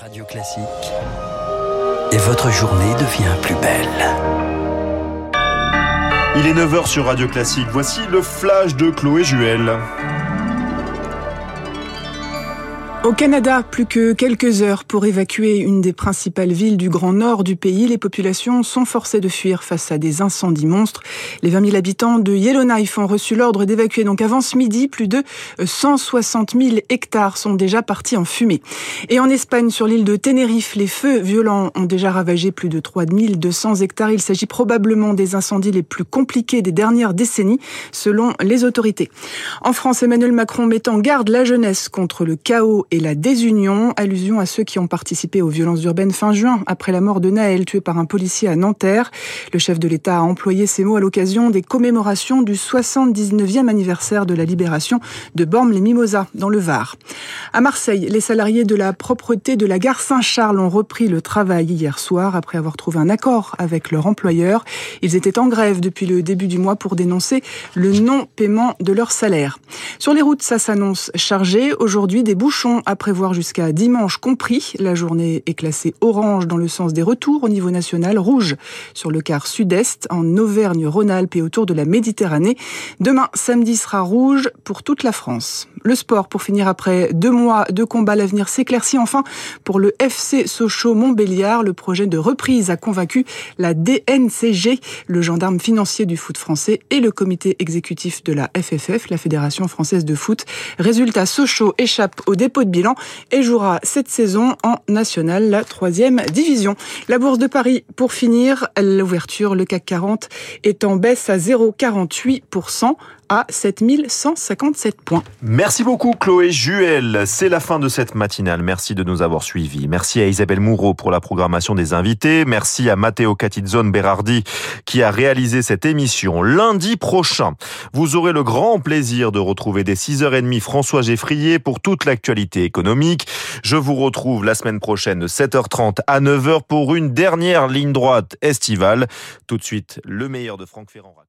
Radio Classique. Et votre journée devient plus belle. Il est 9h sur Radio Classique. Voici le flash de Chloé Juel. Au Canada, plus que quelques heures pour évacuer une des principales villes du Grand Nord du pays. Les populations sont forcées de fuir face à des incendies monstres. Les 20 000 habitants de Yellowknife ont reçu l'ordre d'évacuer. Donc avant ce midi, plus de 160 000 hectares sont déjà partis en fumée. Et en Espagne, sur l'île de Tenerife, les feux violents ont déjà ravagé plus de 3 200 hectares. Il s'agit probablement des incendies les plus compliqués des dernières décennies, selon les autorités. En France, Emmanuel Macron met en garde la jeunesse contre le chaos et la désunion, allusion à ceux qui ont participé aux violences urbaines fin juin, après la mort de Naël, tué par un policier à Nanterre. Le chef de l'État a employé ces mots à l'occasion des commémorations du 79e anniversaire de la libération de Bormes-les-Mimosas, dans le Var. À Marseille, les salariés de la propreté de la gare Saint-Charles ont repris le travail hier soir, après avoir trouvé un accord avec leur employeur. Ils étaient en grève depuis le début du mois pour dénoncer le non-paiement de leur salaire. Sur les routes, ça s'annonce chargé. Aujourd'hui, des bouchons à prévoir jusqu'à dimanche compris. La journée est classée orange dans le sens des retours au niveau national, rouge sur le quart sud-est, en Auvergne-Rhône-Alpes et autour de la Méditerranée. Demain, samedi, sera rouge pour toute la France. Le sport, pour finir après deux mois de combat, l'avenir s'éclaircit enfin pour le FC Sochaux-Montbéliard. Le projet de reprise a convaincu la DNCG, le gendarme financier du foot français et le comité exécutif de la FFF, la Fédération française de foot. Résultat, Sochaux échappe au dépôt de bilan et jouera cette saison en national, la troisième division. La Bourse de Paris, pour finir, l'ouverture, le CAC 40 est en baisse à 0,48% à 7157 points. Merci beaucoup Chloé Juel. C'est la fin de cette matinale. Merci de nous avoir suivis. Merci à Isabelle Moureau pour la programmation des invités. Merci à Matteo Catizzone Berardi qui a réalisé cette émission. Lundi prochain, vous aurez le grand plaisir de retrouver dès 6h30 François Geffrier pour toute l'actualité économique. Je vous retrouve la semaine prochaine de 7h30 à 9h pour une dernière ligne droite estivale. Tout de suite, le meilleur de Franck Ferrand raconte.